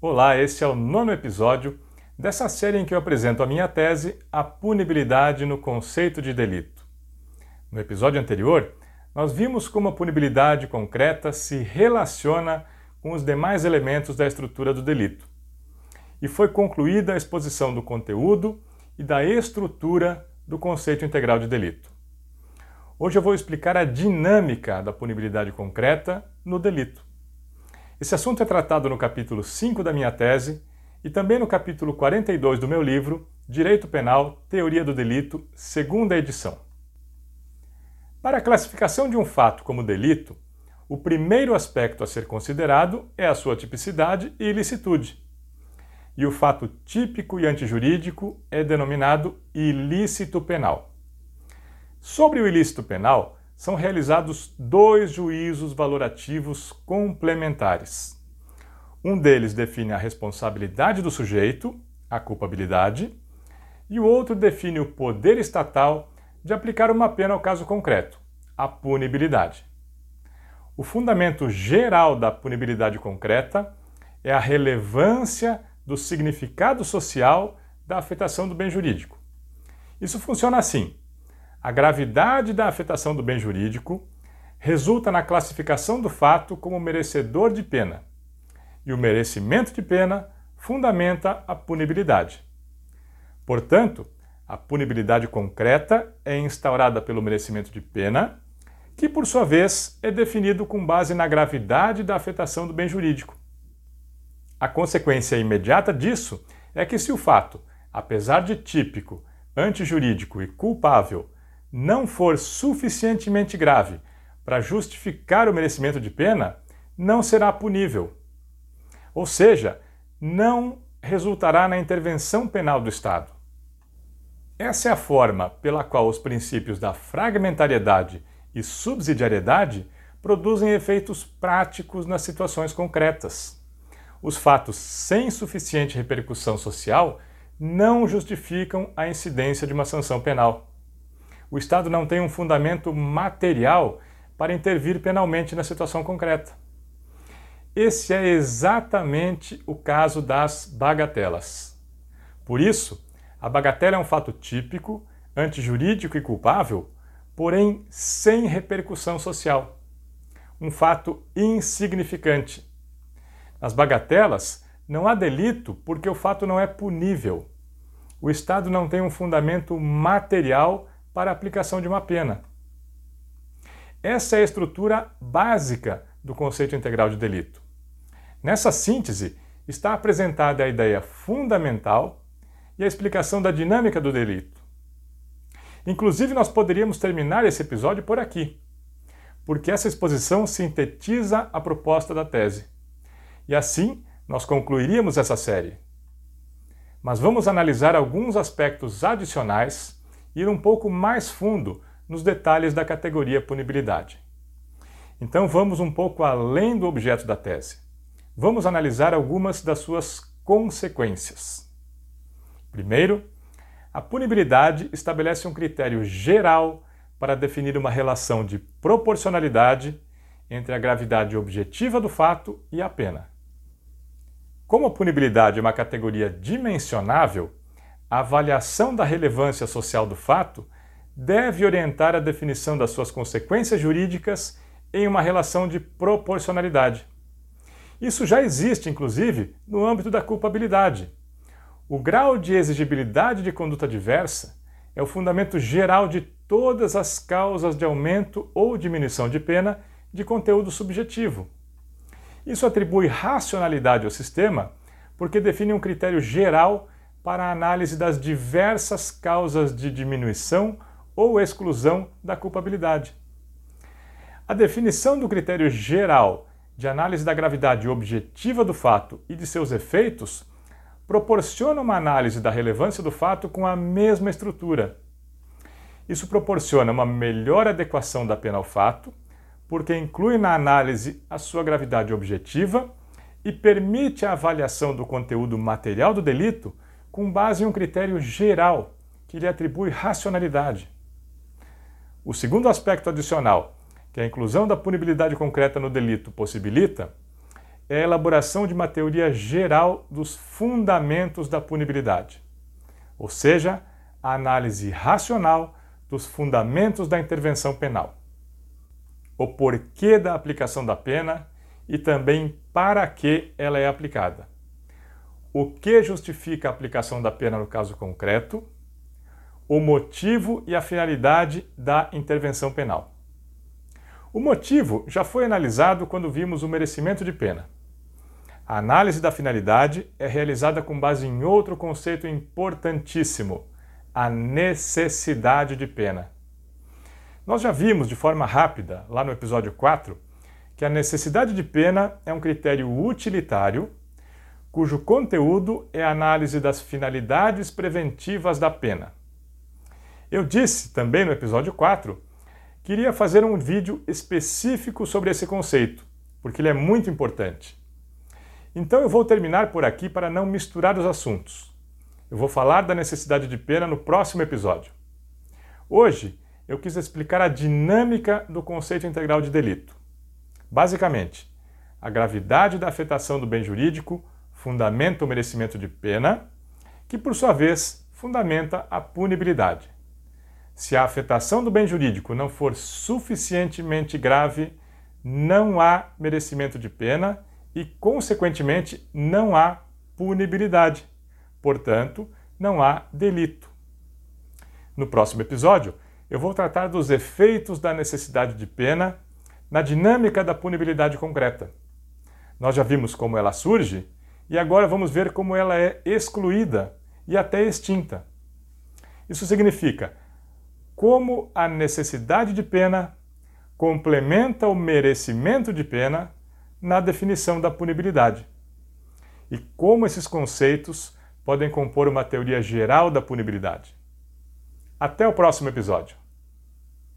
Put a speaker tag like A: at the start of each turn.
A: Olá, este é o nono episódio dessa série em que eu apresento a minha tese A Punibilidade no Conceito de Delito. No episódio anterior, nós vimos como a punibilidade concreta se relaciona com os demais elementos da estrutura do delito. E foi concluída a exposição do conteúdo e da estrutura do conceito integral de delito. Hoje eu vou explicar a dinâmica da punibilidade concreta no delito. Esse assunto é tratado no capítulo 5 da minha tese e também no capítulo 42 do meu livro Direito Penal, Teoria do Delito, segunda edição. Para a classificação de um fato como delito, o primeiro aspecto a ser considerado é a sua tipicidade e ilicitude. E o fato típico e antijurídico é denominado ilícito penal. Sobre o ilícito penal, são realizados dois juízos valorativos complementares. Um deles define a responsabilidade do sujeito, a culpabilidade, e o outro define o poder estatal de aplicar uma pena ao caso concreto, a punibilidade. O fundamento geral da punibilidade concreta é a relevância do significado social da afetação do bem jurídico. Isso funciona assim: a gravidade da afetação do bem jurídico resulta na classificação do fato como merecedor de pena, e o merecimento de pena fundamenta a punibilidade. Portanto, a punibilidade concreta é instaurada pelo merecimento de pena, que por sua vez é definido com base na gravidade da afetação do bem jurídico. A consequência imediata disso é que, se o fato, apesar de típico, antijurídico e culpável, não for suficientemente grave para justificar o merecimento de pena, não será punível. Ou seja, não resultará na intervenção penal do Estado. Essa é a forma pela qual os princípios da fragmentariedade e subsidiariedade produzem efeitos práticos nas situações concretas. Os fatos sem suficiente repercussão social não justificam a incidência de uma sanção penal o Estado não tem um fundamento material para intervir penalmente na situação concreta. Esse é exatamente o caso das bagatelas. Por isso, a bagatela é um fato típico, antijurídico e culpável, porém sem repercussão social. Um fato insignificante. Nas bagatelas, não há delito porque o fato não é punível. O Estado não tem um fundamento material para a aplicação de uma pena. Essa é a estrutura básica do conceito integral de delito. Nessa síntese está apresentada a ideia fundamental e a explicação da dinâmica do delito. Inclusive, nós poderíamos terminar esse episódio por aqui, porque essa exposição sintetiza a proposta da tese. E assim, nós concluiríamos essa série. Mas vamos analisar alguns aspectos adicionais ir um pouco mais fundo nos detalhes da categoria punibilidade. Então vamos um pouco além do objeto da tese. Vamos analisar algumas das suas consequências. Primeiro, a punibilidade estabelece um critério geral para definir uma relação de proporcionalidade entre a gravidade objetiva do fato e a pena. Como a punibilidade é uma categoria dimensionável, a avaliação da relevância social do fato deve orientar a definição das suas consequências jurídicas em uma relação de proporcionalidade. Isso já existe, inclusive, no âmbito da culpabilidade. O grau de exigibilidade de conduta diversa é o fundamento geral de todas as causas de aumento ou diminuição de pena de conteúdo subjetivo. Isso atribui racionalidade ao sistema porque define um critério geral para a análise das diversas causas de diminuição ou exclusão da culpabilidade. A definição do critério geral de análise da gravidade objetiva do fato e de seus efeitos proporciona uma análise da relevância do fato com a mesma estrutura. Isso proporciona uma melhor adequação da pena ao fato, porque inclui na análise a sua gravidade objetiva e permite a avaliação do conteúdo material do delito com base em um critério geral que lhe atribui racionalidade. O segundo aspecto adicional, que a inclusão da punibilidade concreta no delito possibilita, é a elaboração de uma teoria geral dos fundamentos da punibilidade, ou seja, a análise racional dos fundamentos da intervenção penal, o porquê da aplicação da pena e também para que ela é aplicada, o que justifica a aplicação da pena no caso concreto, o motivo e a finalidade da intervenção penal. O motivo já foi analisado quando vimos o merecimento de pena. A análise da finalidade é realizada com base em outro conceito importantíssimo, a necessidade de pena. Nós já vimos de forma rápida, lá no episódio 4, que a necessidade de pena é um critério utilitário cujo conteúdo é a análise das finalidades preventivas da pena. Eu disse também no episódio 4 que iria fazer um vídeo específico sobre esse conceito, porque ele é muito importante. Então eu vou terminar por aqui para não misturar os assuntos. Eu vou falar da necessidade de pena no próximo episódio. Hoje eu quis explicar a dinâmica do conceito integral de delito. Basicamente, a gravidade da afetação do bem jurídico fundamenta o merecimento de pena, que por sua vez fundamenta a punibilidade. Se a afetação do bem jurídico não for suficientemente grave, não há merecimento de pena e, consequentemente, não há punibilidade. Portanto, não há delito. No próximo episódio, eu vou tratar dos efeitos da necessidade de pena na dinâmica da punibilidade concreta. Nós já vimos como ela surge e agora vamos ver como ela é excluída e até extinta. Isso significa como a necessidade de pena complementa o merecimento de pena na definição da punibilidade. E como esses conceitos podem compor uma teoria geral da punibilidade. Até o próximo episódio.